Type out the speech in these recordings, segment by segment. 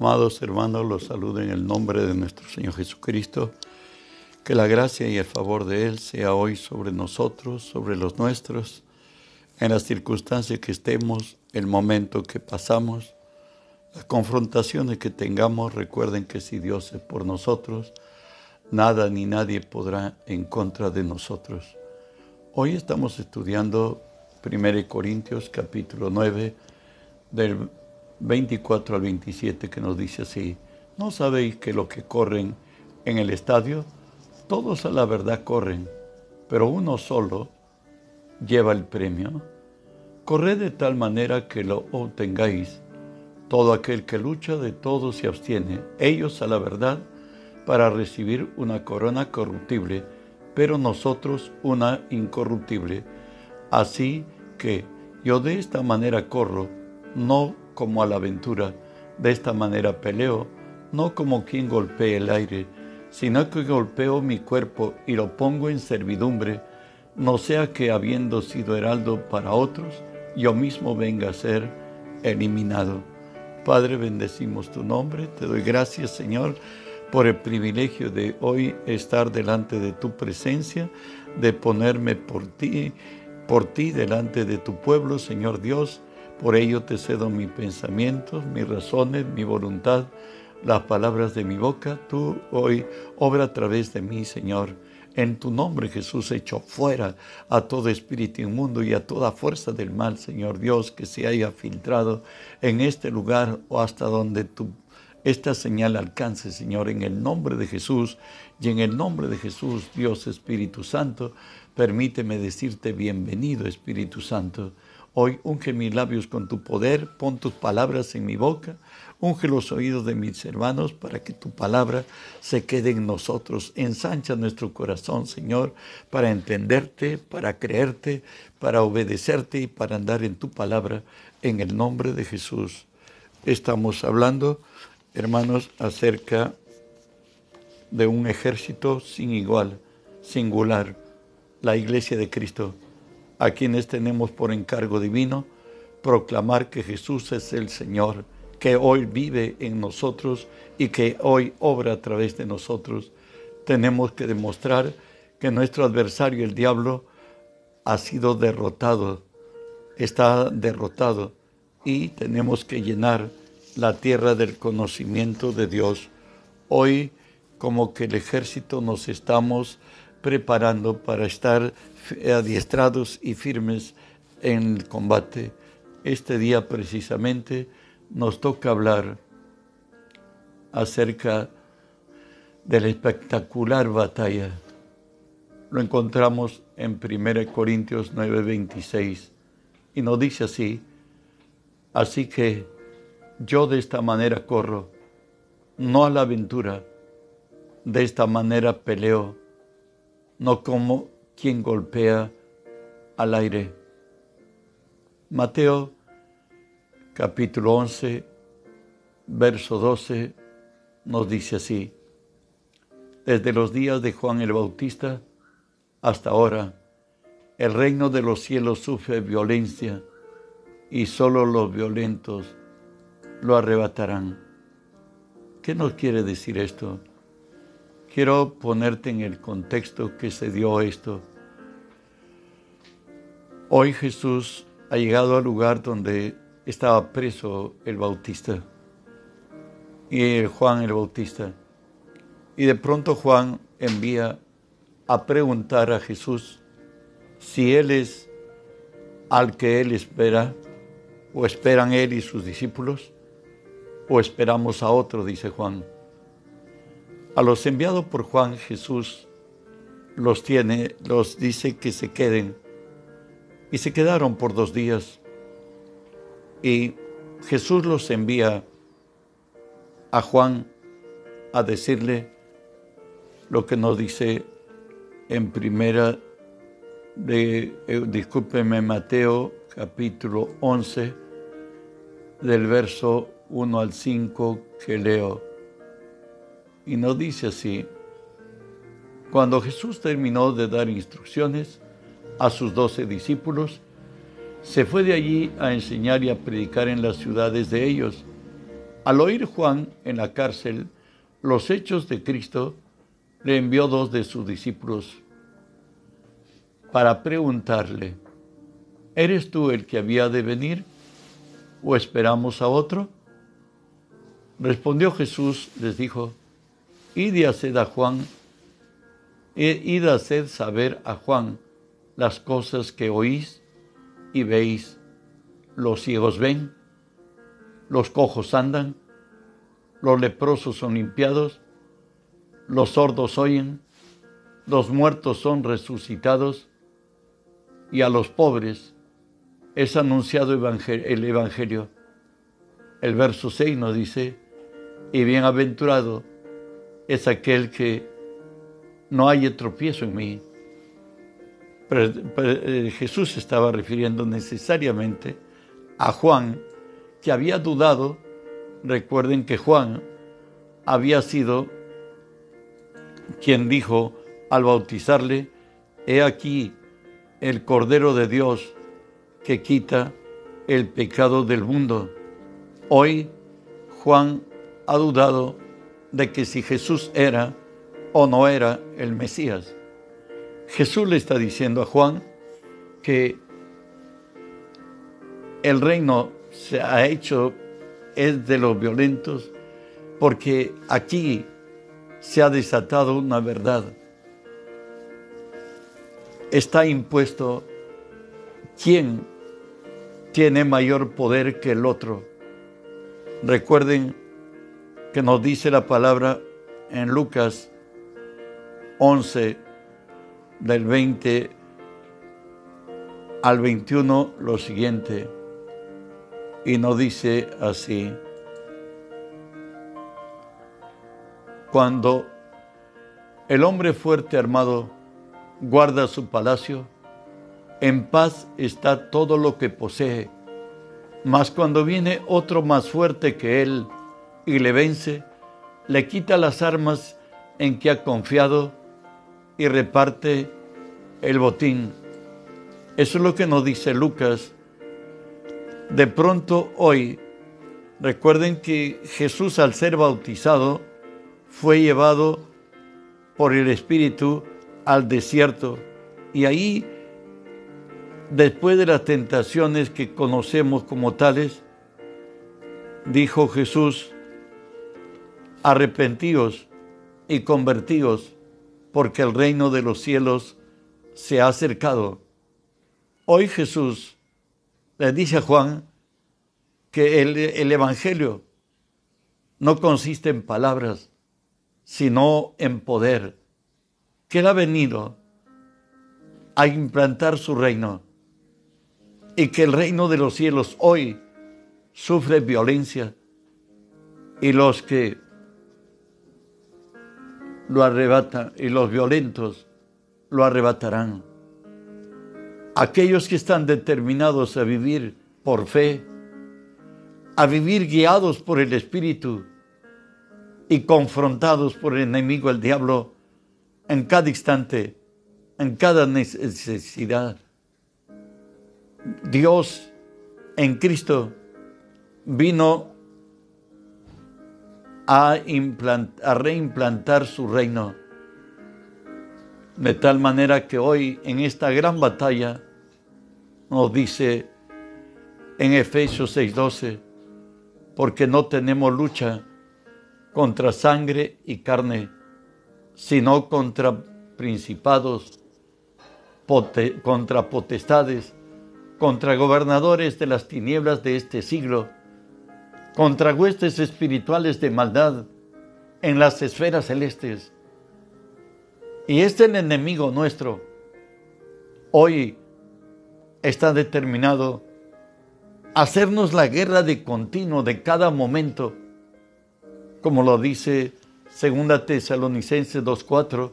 Amados hermanos, los saludo en el nombre de nuestro Señor Jesucristo. Que la gracia y el favor de Él sea hoy sobre nosotros, sobre los nuestros, en las circunstancias que estemos, el momento que pasamos, las confrontaciones que tengamos. Recuerden que si Dios es por nosotros, nada ni nadie podrá en contra de nosotros. Hoy estamos estudiando 1 Corintios capítulo 9 del 24 al 27 que nos dice así, ¿no sabéis que los que corren en el estadio, todos a la verdad corren, pero uno solo lleva el premio? Corred de tal manera que lo obtengáis. Todo aquel que lucha de todo se abstiene, ellos a la verdad, para recibir una corona corruptible, pero nosotros una incorruptible. Así que yo de esta manera corro, no como a la aventura. De esta manera peleo, no como quien golpee el aire, sino que golpeo mi cuerpo y lo pongo en servidumbre, no sea que habiendo sido heraldo para otros, yo mismo venga a ser eliminado. Padre, bendecimos tu nombre, te doy gracias Señor por el privilegio de hoy estar delante de tu presencia, de ponerme por ti, por ti delante de tu pueblo, Señor Dios, por ello te cedo mis pensamientos, mis razones, mi voluntad, las palabras de mi boca. Tú hoy obra a través de mí, Señor. En tu nombre, Jesús, echo fuera a todo espíritu inmundo y a toda fuerza del mal, Señor Dios, que se haya filtrado en este lugar o hasta donde esta señal alcance, Señor, en el nombre de Jesús y en el nombre de Jesús, Dios Espíritu Santo, permíteme decirte bienvenido, Espíritu Santo. Hoy unge mis labios con tu poder, pon tus palabras en mi boca, unge los oídos de mis hermanos para que tu palabra se quede en nosotros. Ensancha nuestro corazón, Señor, para entenderte, para creerte, para obedecerte y para andar en tu palabra, en el nombre de Jesús. Estamos hablando, hermanos, acerca de un ejército sin igual, singular, la iglesia de Cristo a quienes tenemos por encargo divino proclamar que Jesús es el Señor, que hoy vive en nosotros y que hoy obra a través de nosotros. Tenemos que demostrar que nuestro adversario, el diablo, ha sido derrotado, está derrotado y tenemos que llenar la tierra del conocimiento de Dios. Hoy, como que el ejército nos estamos preparando para estar adiestrados y firmes en el combate. Este día precisamente nos toca hablar acerca de la espectacular batalla. Lo encontramos en 1 Corintios 9:26 y nos dice así, así que yo de esta manera corro, no a la aventura, de esta manera peleo, no como quien golpea al aire. Mateo capítulo 11, verso 12 nos dice así, desde los días de Juan el Bautista hasta ahora, el reino de los cielos sufre violencia y solo los violentos lo arrebatarán. ¿Qué nos quiere decir esto? Quiero ponerte en el contexto que se dio esto. Hoy Jesús ha llegado al lugar donde estaba preso el Bautista y Juan el Bautista. Y de pronto Juan envía a preguntar a Jesús si Él es al que Él espera, o esperan Él y sus discípulos, o esperamos a otro, dice Juan. A los enviados por Juan Jesús los tiene, los dice que se queden. Y se quedaron por dos días. Y Jesús los envía a Juan a decirle lo que nos dice en primera de, eh, discúlpeme, Mateo capítulo 11, del verso 1 al 5 que leo. Y nos dice así, cuando Jesús terminó de dar instrucciones a sus doce discípulos, se fue de allí a enseñar y a predicar en las ciudades de ellos. Al oír Juan en la cárcel los hechos de Cristo, le envió dos de sus discípulos para preguntarle, ¿eres tú el que había de venir o esperamos a otro? Respondió Jesús, les dijo, y haced a Juan, id a hacer saber a Juan las cosas que oís y veis. Los ciegos ven, los cojos andan, los leprosos son limpiados, los sordos oyen, los muertos son resucitados, y a los pobres es anunciado el Evangelio. El verso 6 nos dice, y bienaventurado es aquel que no haya tropiezo en mí. Eh, Jesús estaba refiriendo necesariamente a Juan, que había dudado. Recuerden que Juan había sido quien dijo al bautizarle, he aquí el Cordero de Dios que quita el pecado del mundo. Hoy Juan ha dudado de que si Jesús era o no era el Mesías. Jesús le está diciendo a Juan que el reino se ha hecho es de los violentos porque aquí se ha desatado una verdad. Está impuesto quién tiene mayor poder que el otro. Recuerden que nos dice la palabra en Lucas 11, del 20 al 21, lo siguiente. Y nos dice así. Cuando el hombre fuerte armado guarda su palacio, en paz está todo lo que posee. Mas cuando viene otro más fuerte que él, y le vence, le quita las armas en que ha confiado y reparte el botín. Eso es lo que nos dice Lucas. De pronto hoy, recuerden que Jesús al ser bautizado fue llevado por el Espíritu al desierto y ahí, después de las tentaciones que conocemos como tales, dijo Jesús, arrepentíos y convertíos, porque el reino de los cielos se ha acercado. Hoy Jesús le dice a Juan que el, el Evangelio no consiste en palabras, sino en poder, que Él ha venido a implantar su reino y que el reino de los cielos hoy sufre violencia y los que lo arrebata y los violentos lo arrebatarán. Aquellos que están determinados a vivir por fe, a vivir guiados por el Espíritu y confrontados por el enemigo, el diablo, en cada instante, en cada necesidad. Dios en Cristo vino a, reimplantar su reino. De tal manera que hoy en esta gran batalla nos dice en Efesios 6:12, porque no tenemos lucha contra sangre y carne, sino contra principados, contra potestades, contra gobernadores de las tinieblas de este siglo contra huestes espirituales de maldad en las esferas celestes. Y este enemigo nuestro hoy está determinado a hacernos la guerra de continuo de cada momento, como lo dice 2 Tesalonicenses 2.4,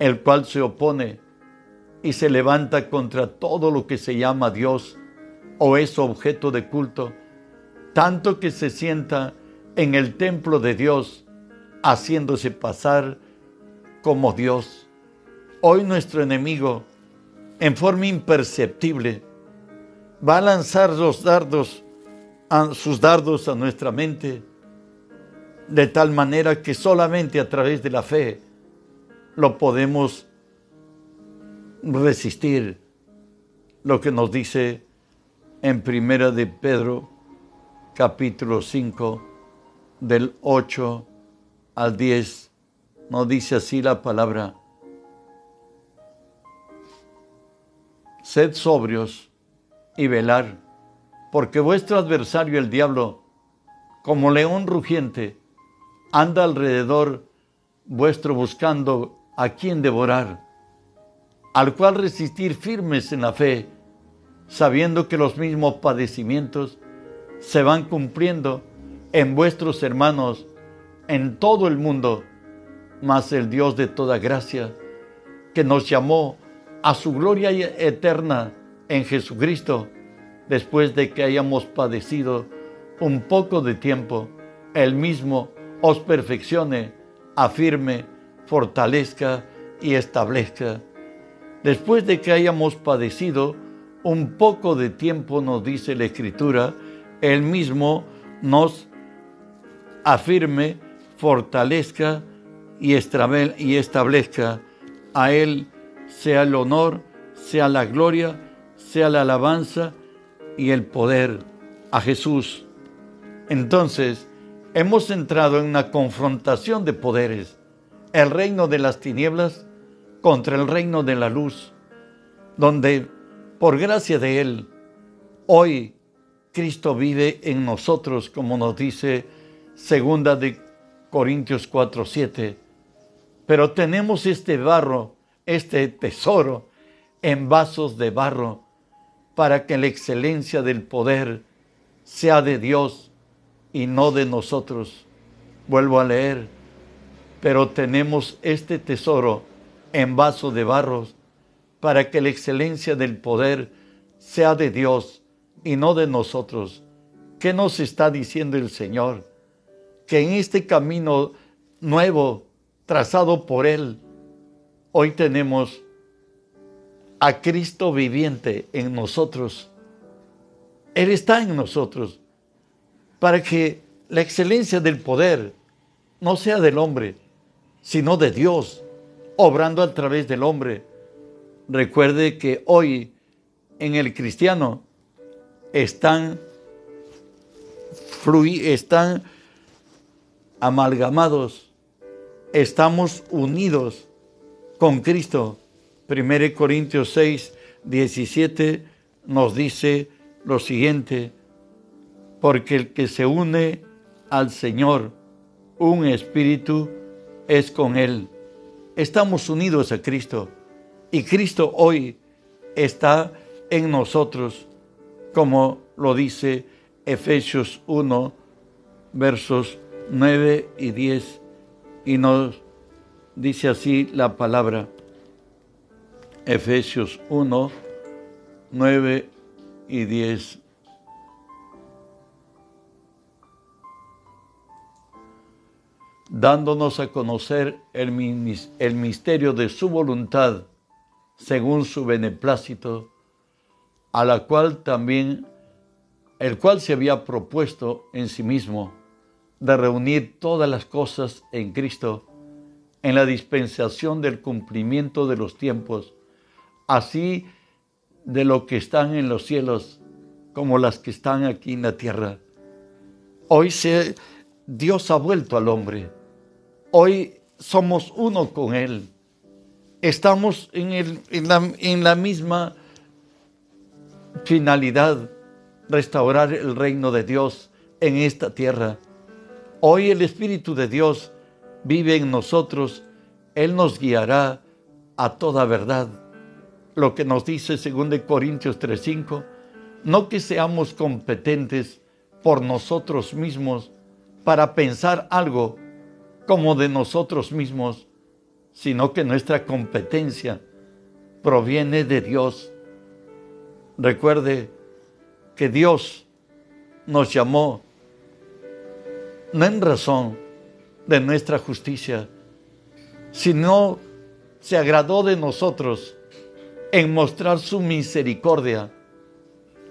el cual se opone y se levanta contra todo lo que se llama Dios o es objeto de culto tanto que se sienta en el templo de Dios, haciéndose pasar como Dios. Hoy nuestro enemigo, en forma imperceptible, va a lanzar los dardos sus dardos a nuestra mente, de tal manera que solamente a través de la fe lo podemos resistir. Lo que nos dice en Primera de Pedro, capítulo 5, del 8 al 10, nos dice así la palabra. Sed sobrios y velar, porque vuestro adversario el diablo, como león rugiente, anda alrededor vuestro buscando a quien devorar, al cual resistir firmes en la fe, sabiendo que los mismos padecimientos se van cumpliendo en vuestros hermanos en todo el mundo, mas el Dios de toda gracia, que nos llamó a su gloria eterna en Jesucristo, después de que hayamos padecido un poco de tiempo, Él mismo os perfeccione, afirme, fortalezca y establezca. Después de que hayamos padecido un poco de tiempo, nos dice la Escritura, Él mismo nos afirme, fortalezca y establezca. A Él sea el honor, sea la gloria, sea la alabanza y el poder. A Jesús. Entonces, hemos entrado en una confrontación de poderes, el reino de las tinieblas contra el reino de la luz, donde por gracia de Él, hoy Cristo vive en nosotros, como nos dice segunda de Corintios 4, 7. Pero tenemos este barro, este tesoro, en vasos de barro, para que la excelencia del poder sea de Dios y no de nosotros. Vuelvo a leer, pero tenemos este tesoro en vaso de barros para que la excelencia del poder sea de Dios y no de nosotros. ¿Qué nos está diciendo el Señor? Que en este camino nuevo trazado por Él, hoy tenemos a Cristo viviente en nosotros. Él está en nosotros para que la excelencia del poder no sea del hombre, sino de Dios, obrando a través del hombre. Recuerde que hoy en el cristiano están, están amalgamados, estamos unidos con Cristo. 1 Corintios 6, 17 nos dice lo siguiente, porque el que se une al Señor, un espíritu, es con Él. Estamos unidos a Cristo y Cristo hoy está en nosotros, como lo dice Efesios 1, versos 9 y 10, y nos dice así la palabra. Efesios 1, 9 y 10. dándonos a conocer el, misterio de su voluntad según su beneplácito, a la cual también, el cual se había propuesto en sí mismo de reunir todas las cosas en Cristo en la dispensación del cumplimiento de los tiempos, así de lo que están en los cielos como las que están aquí en la tierra. Hoy se, Dios ha vuelto al hombre Hoy somos uno con Él. Estamos en, en, la, misma finalidad, restaurar el reino de Dios en esta tierra. Hoy el Espíritu de Dios vive en nosotros. Él nos guiará a toda verdad. Lo que nos dice 2 Corintios 3:5, no que seamos competentes por nosotros mismos para pensar algo como de nosotros mismos, sino que nuestra competencia proviene de Dios. Recuerde que Dios nos llamó no en razón de nuestra justicia, sino se agradó de nosotros en mostrar su misericordia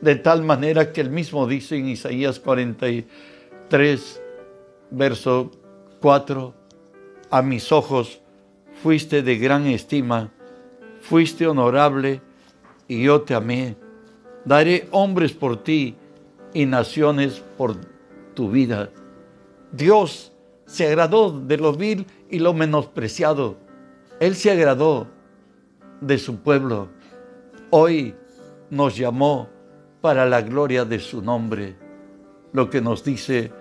de tal manera que él mismo dice en Isaías 43, verso 4, a mis ojos fuiste de gran estima, fuiste honorable y yo te amé. Daré hombres por ti y naciones por tu vida. Dios se agradó de lo vil y lo menospreciado. Él se agradó de su pueblo. Hoy nos llamó para la gloria de su nombre. Lo que nos dice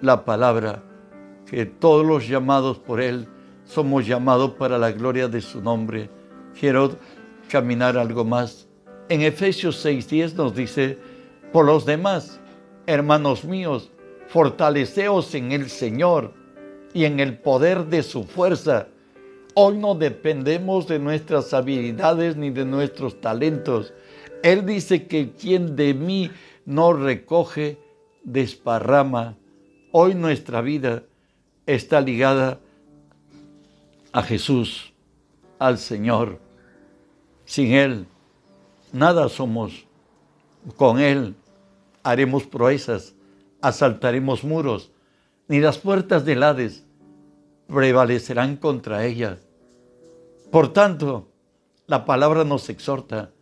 la palabra, que todos los llamados por Él somos llamados para la gloria de su nombre. Quiero caminar algo más. En Efesios 6:10 nos dice, por los demás, hermanos míos, fortaleceos en el Señor y en el poder de su fuerza. Hoy no dependemos de nuestras habilidades ni de nuestros talentos. Él dice que quien de mí no recoge, desparrama. Hoy nuestra vida está ligada a Jesús, al Señor. Sin Él, nada somos. Con Él haremos proezas, asaltaremos muros, ni las puertas del Hades prevalecerán contra ella. Por tanto, la palabra nos exhorta,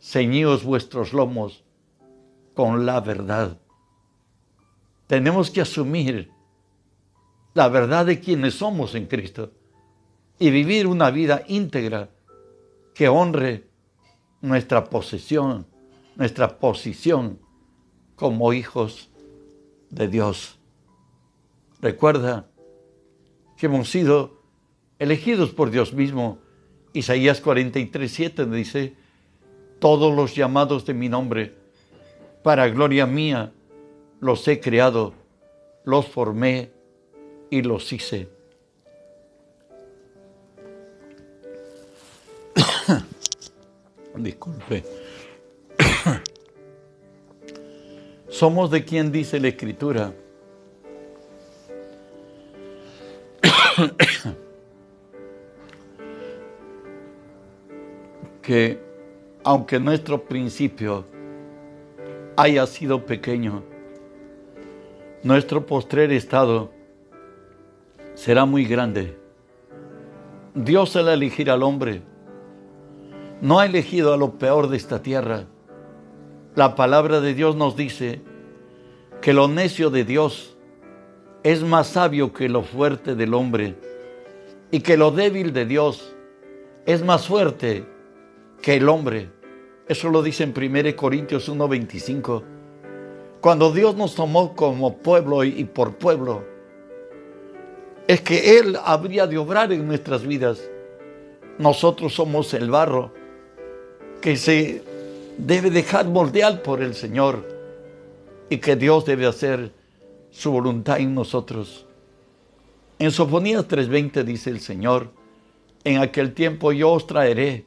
ceñíos vuestros lomos con la verdad. Tenemos que asumir la verdad de quienes somos en Cristo y vivir una vida íntegra que honre nuestra posesión, nuestra posición como hijos de Dios. Recuerda que hemos sido elegidos por Dios mismo. Isaías 43, 7 dice, todos los llamados de mi nombre, para gloria mía, los he creado, los formé y los hice. Disculpe. Somos de quien dice la Escritura que aunque nuestro principio haya sido pequeño, nuestro postrer estado será muy grande. Dios al elegir al hombre no ha elegido a lo peor de esta tierra. La palabra de Dios nos dice que lo necio de Dios es más sabio que lo fuerte del hombre y que lo débil de Dios es más fuerte que el hombre. Eso lo dice en 1 Corintios 1:25. Cuando Dios nos tomó como pueblo y por pueblo, es que Él habría de obrar en nuestras vidas. Nosotros somos el barro que se debe dejar moldear por el Señor y que Dios debe hacer su voluntad en nosotros. En Sofonías 3:20 dice el Señor, en aquel tiempo yo os traeré,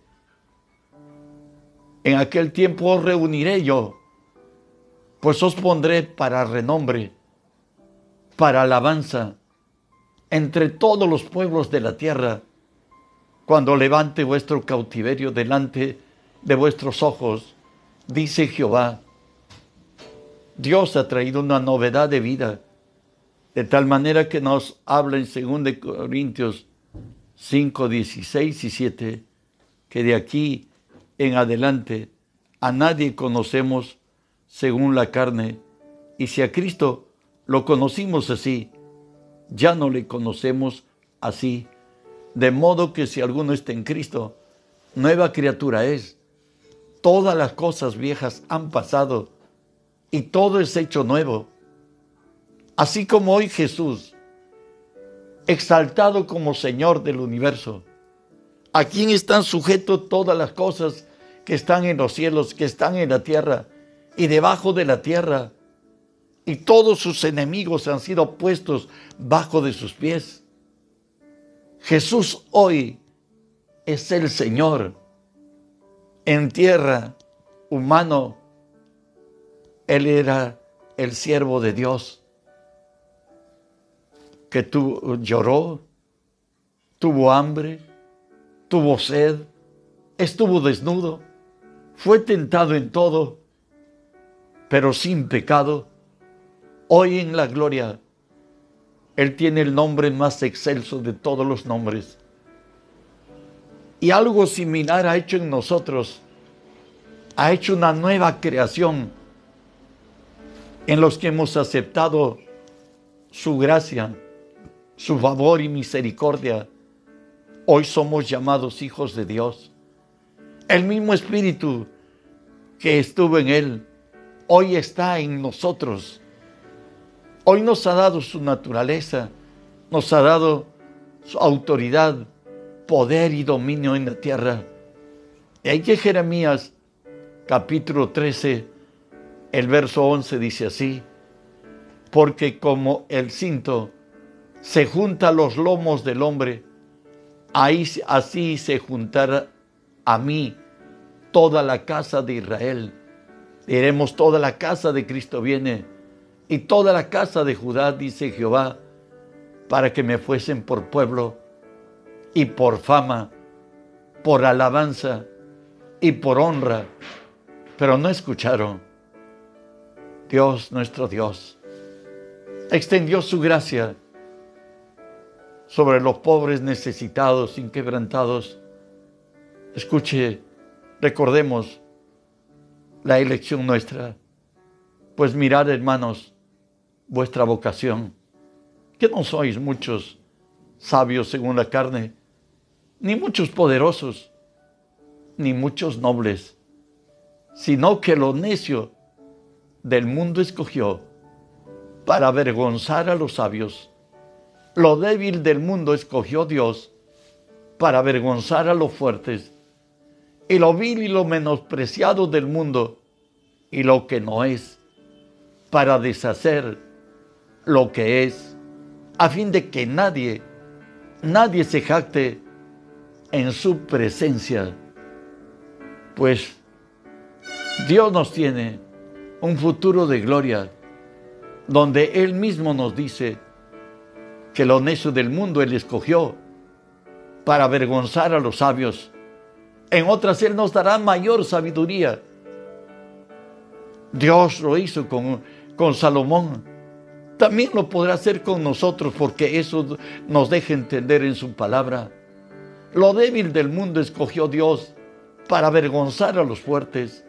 en aquel tiempo os reuniré yo, pues os pondré para renombre, para alabanza, entre todos los pueblos de la tierra, cuando levante vuestro cautiverio delante de vuestros ojos, dice Jehová. Dios ha traído una novedad de vida, de tal manera que nos habla en 2 Corintios 5, 16 y 7, que de aquí en adelante a nadie conocemos según la carne, y si a Cristo lo conocimos así, ya no le conocemos así. De modo que si alguno está en Cristo, nueva criatura es. Todas las cosas viejas han pasado y todo es hecho nuevo. Así como hoy Jesús, exaltado como Señor del universo, a quien están sujetos todas las cosas que están en los cielos, que están en la tierra y debajo de la tierra, y todos sus enemigos han sido puestos bajo de sus pies. Jesús hoy es el Señor en tierra, humano, él era el siervo de Dios que tu, lloró, tuvo hambre, tuvo sed, estuvo desnudo, fue tentado en todo pero sin pecado, hoy en la gloria, Él tiene el nombre más excelso de todos los nombres. Y algo similar ha hecho en nosotros, ha hecho una nueva creación en los que hemos aceptado su gracia, su favor y misericordia. Hoy somos llamados hijos de Dios. El mismo Espíritu que estuvo en Él, hoy está en nosotros. Hoy nos ha dado su naturaleza, nos ha dado su autoridad, poder y dominio en la tierra. Y hay que Jeremías capítulo 13, el verso 11 dice así, porque como el cinto se junta a los lomos del hombre, ahí, así se juntará a mí toda la casa de Israel. Diremos, toda la casa de Cristo viene y toda la casa de Judá, dice Jehová, para que me fuesen por pueblo y por fama, por alabanza y por honra. Pero no escucharon. Dios, nuestro Dios, extendió su gracia sobre los pobres necesitados, inquebrantados. Escuche Recordemos la elección nuestra, pues mirad hermanos vuestra vocación, que no sois muchos sabios según la carne, ni muchos poderosos, ni muchos nobles, sino que lo necio del mundo escogió para avergonzar a los sabios. Lo débil del mundo escogió Dios para avergonzar a los fuertes y lo vil y lo menospreciado del mundo y lo que no es, para deshacer lo que es, a fin de que nadie, nadie se jacte en su presencia. Pues Dios nos tiene un futuro de gloria, donde Él mismo nos dice que lo necio del mundo Él escogió para avergonzar a los sabios en otras Él nos dará mayor sabiduría. Dios lo hizo con, con Salomón. También lo podrá hacer con nosotros porque eso nos deja entender en su palabra. Lo débil del mundo escogió Dios para avergonzar a los fuertes.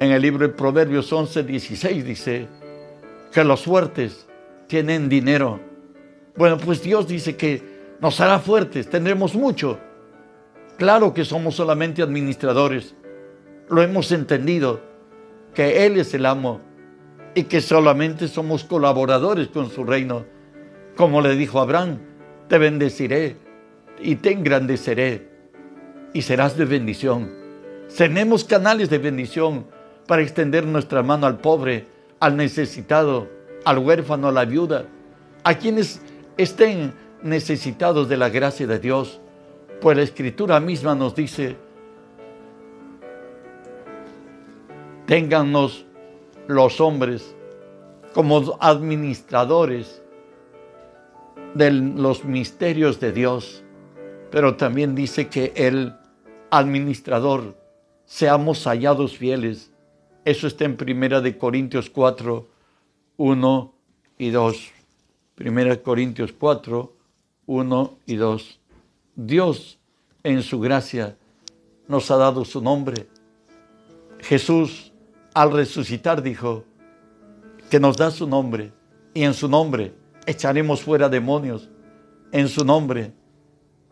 En el libro de Proverbios 11, 16 dice que los fuertes tienen dinero. Bueno, pues Dios dice que nos hará fuertes, tendremos mucho Claro que somos solamente administradores. Lo hemos entendido, que Él es el amo y que solamente somos colaboradores con su reino. Como le dijo Abraham, te bendeciré y te engrandeceré y serás de bendición. Tenemos canales de bendición para extender nuestra mano al pobre, al necesitado, al huérfano, a la viuda, a quienes estén necesitados de la gracia de Dios. Pues la escritura misma nos dice, téngannos los hombres como administradores de los misterios de Dios, pero también dice que el administrador seamos hallados fieles. Eso está en Primera de Corintios 4, 1 y 2. Primera Corintios 4, 1 y 2. Dios en su gracia nos ha dado su nombre. Jesús al resucitar dijo que nos da su nombre y en su nombre echaremos fuera demonios. En su nombre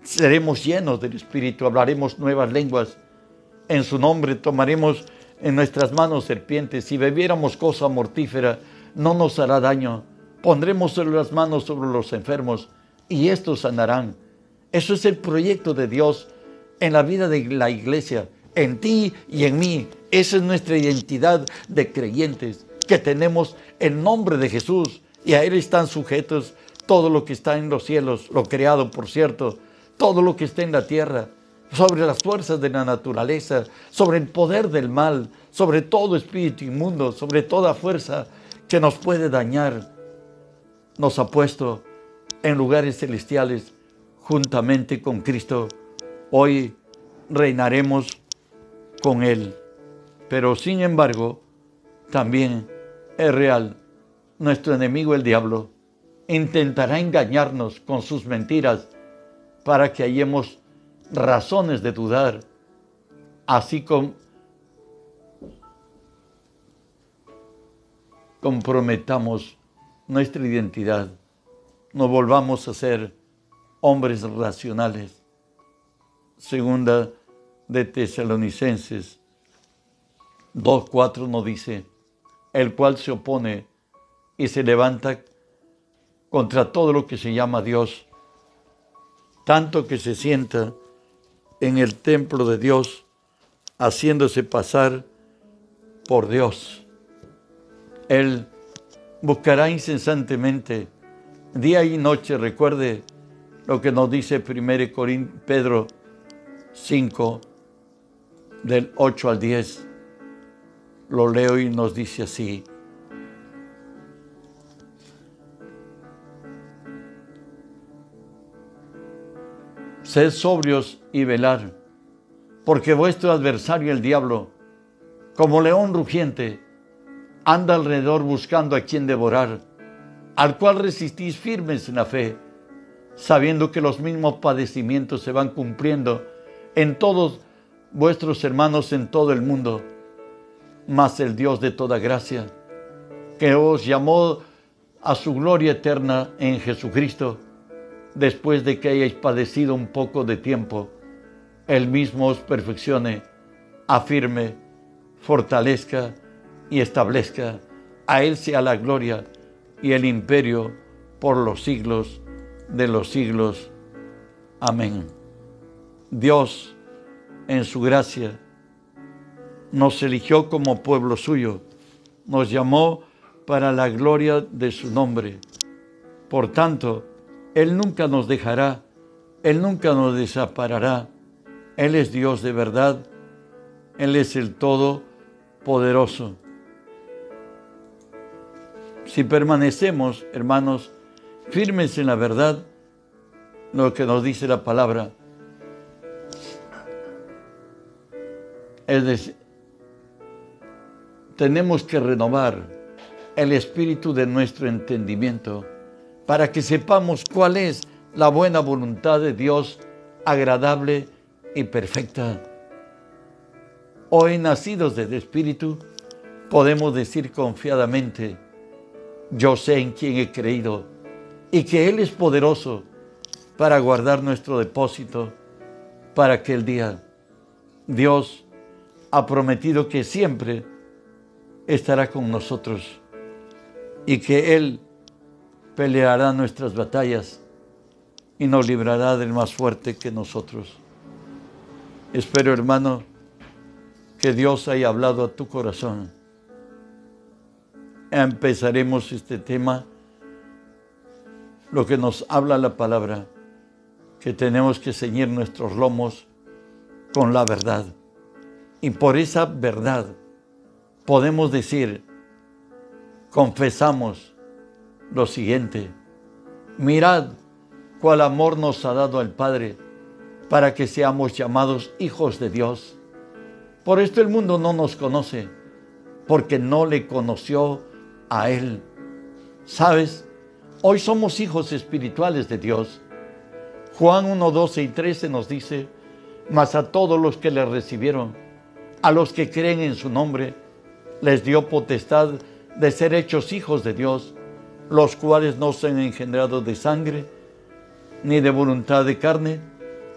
seremos llenos del Espíritu, hablaremos nuevas lenguas. En su nombre tomaremos en nuestras manos serpientes. Si bebiéramos cosa mortífera, no nos hará daño. Pondremos las manos sobre los enfermos y estos sanarán. Eso es el proyecto de Dios en la vida de la iglesia, en ti y en mí. Esa es nuestra identidad de creyentes, que tenemos el nombre de Jesús y a Él están sujetos todo lo que está en los cielos, lo creado, por cierto, todo lo que está en la tierra, sobre las fuerzas de la naturaleza, sobre el poder del mal, sobre todo espíritu inmundo, sobre toda fuerza que nos puede dañar, nos ha puesto en lugares celestiales juntamente con Cristo. Hoy reinaremos con Él. Pero sin embargo, también es real. Nuestro enemigo el diablo intentará engañarnos con sus mentiras para que hallemos razones de dudar, así como comprometamos nuestra identidad, nos volvamos a ser hombres racionales. Segunda de Tesalonicenses 2.4 nos dice, el cual se opone y se levanta contra todo lo que se llama Dios, tanto que se sienta en el templo de Dios, haciéndose pasar por Dios. Él buscará incesantemente, día y noche, recuerde lo que nos dice 1 Pedro 5, del 8 al 10. Lo leo y nos dice así. Sed sobrios y velar, porque vuestro adversario el diablo, como león rugiente, anda alrededor buscando a quien devorar, al cual resistís firmes en la fe, sabiendo que los mismos padecimientos se van cumpliendo en todos vuestros hermanos en todo el mundo. Mas el Dios de toda gracia, que os llamó a su gloria eterna en Jesucristo, después de que hayáis padecido un poco de tiempo, Él mismo os perfeccione, afirme, fortalezca y establezca. A Él sea la gloria y el imperio por los siglos de los siglos. Amén. Dios, en su gracia, nos eligió como pueblo suyo, nos llamó para la gloria de su nombre. Por tanto, Él nunca nos dejará, Él nunca nos desamparará. Él es Dios de verdad, Él es el Todopoderoso. Si permanecemos, hermanos, firmes en la verdad, lo que nos dice la palabra, es decir, tenemos que renovar el espíritu de nuestro entendimiento para que sepamos cuál es la buena voluntad de Dios agradable y perfecta. Hoy nacidos del Espíritu, podemos decir confiadamente, yo sé en quién he creído y que Él es poderoso para guardar nuestro depósito para aquel día. Dios ha prometido que siempre estará con nosotros y que Él peleará nuestras batallas y nos librará del más fuerte que nosotros. Espero, hermano, que Dios haya hablado a tu corazón. Empezaremos este tema, lo que nos habla la palabra, que tenemos que ceñir nuestros lomos con la verdad. Y por esa verdad podemos decir, confesamos lo siguiente, mirad cuál amor nos ha dado el Padre para que seamos llamados hijos de Dios. Por esto el mundo no nos conoce, porque no le conoció a Él. ¿Sabes? Hoy somos hijos espirituales de Dios. Juan 1, 12 y 13 nos dice, mas a todos los que le recibieron, a los que creen en su nombre, les dio potestad de ser hechos hijos de Dios, los cuales no se han engendrado de sangre, ni de voluntad de carne,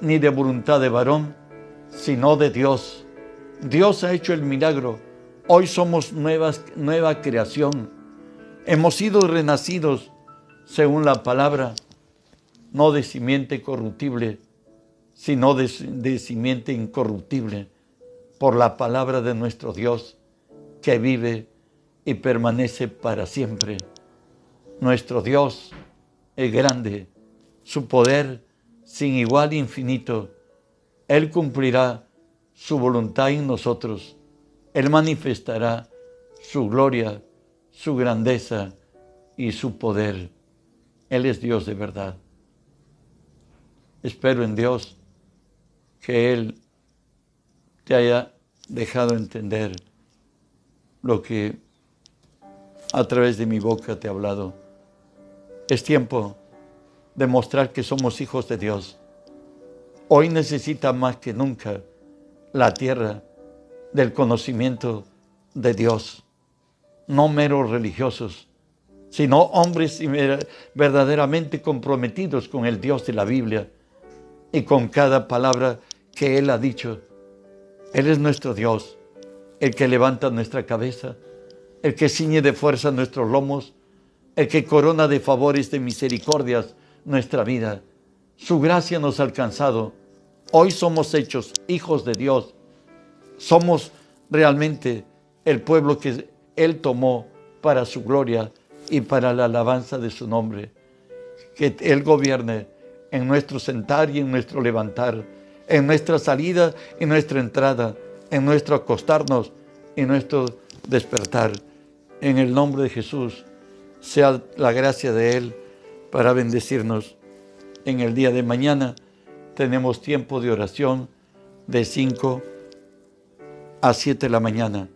ni de voluntad de varón, sino de Dios. Dios ha hecho el milagro. Hoy somos nuevas, nueva creación. Hemos sido renacidos según la palabra, no de simiente corruptible, sino de, de simiente incorruptible, por la palabra de nuestro Dios que vive y permanece para siempre. Nuestro Dios es grande, su poder sin igual infinito. Él cumplirá su voluntad en nosotros. Él manifestará su gloria, su grandeza y su poder. Él es Dios de verdad. Espero en Dios que Él te haya dejado entender lo que a través de mi boca te he hablado. Es tiempo de mostrar que somos hijos de Dios. Hoy necesita más que nunca la tierra del conocimiento de Dios. No meros religiosos, sino hombres verdaderamente comprometidos con el Dios de la Biblia y con cada palabra que Él ha dicho. Él es nuestro Dios, el que levanta nuestra cabeza, el que ciñe de fuerza nuestros lomos, el que corona de favores, de misericordias nuestra vida. Su gracia nos ha alcanzado. Hoy somos hechos hijos de Dios. Somos realmente el pueblo que Él tomó para su gloria y para la alabanza de su nombre. Que Él gobierne en nuestro sentar y en nuestro levantar, en nuestra salida y nuestra entrada, en nuestro acostarnos y nuestro despertar. En el nombre de Jesús, sea la gracia de Él para bendecirnos. En el día de mañana tenemos tiempo de oración de 5 a 7 de la mañana.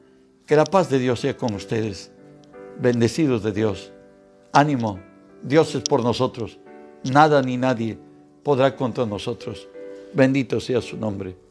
Que la paz de Dios sea con ustedes. Bendecidos de Dios. Ánimo. Dios es por nosotros. Nada ni nadie podrá contra nosotros. Bendito sea su nombre.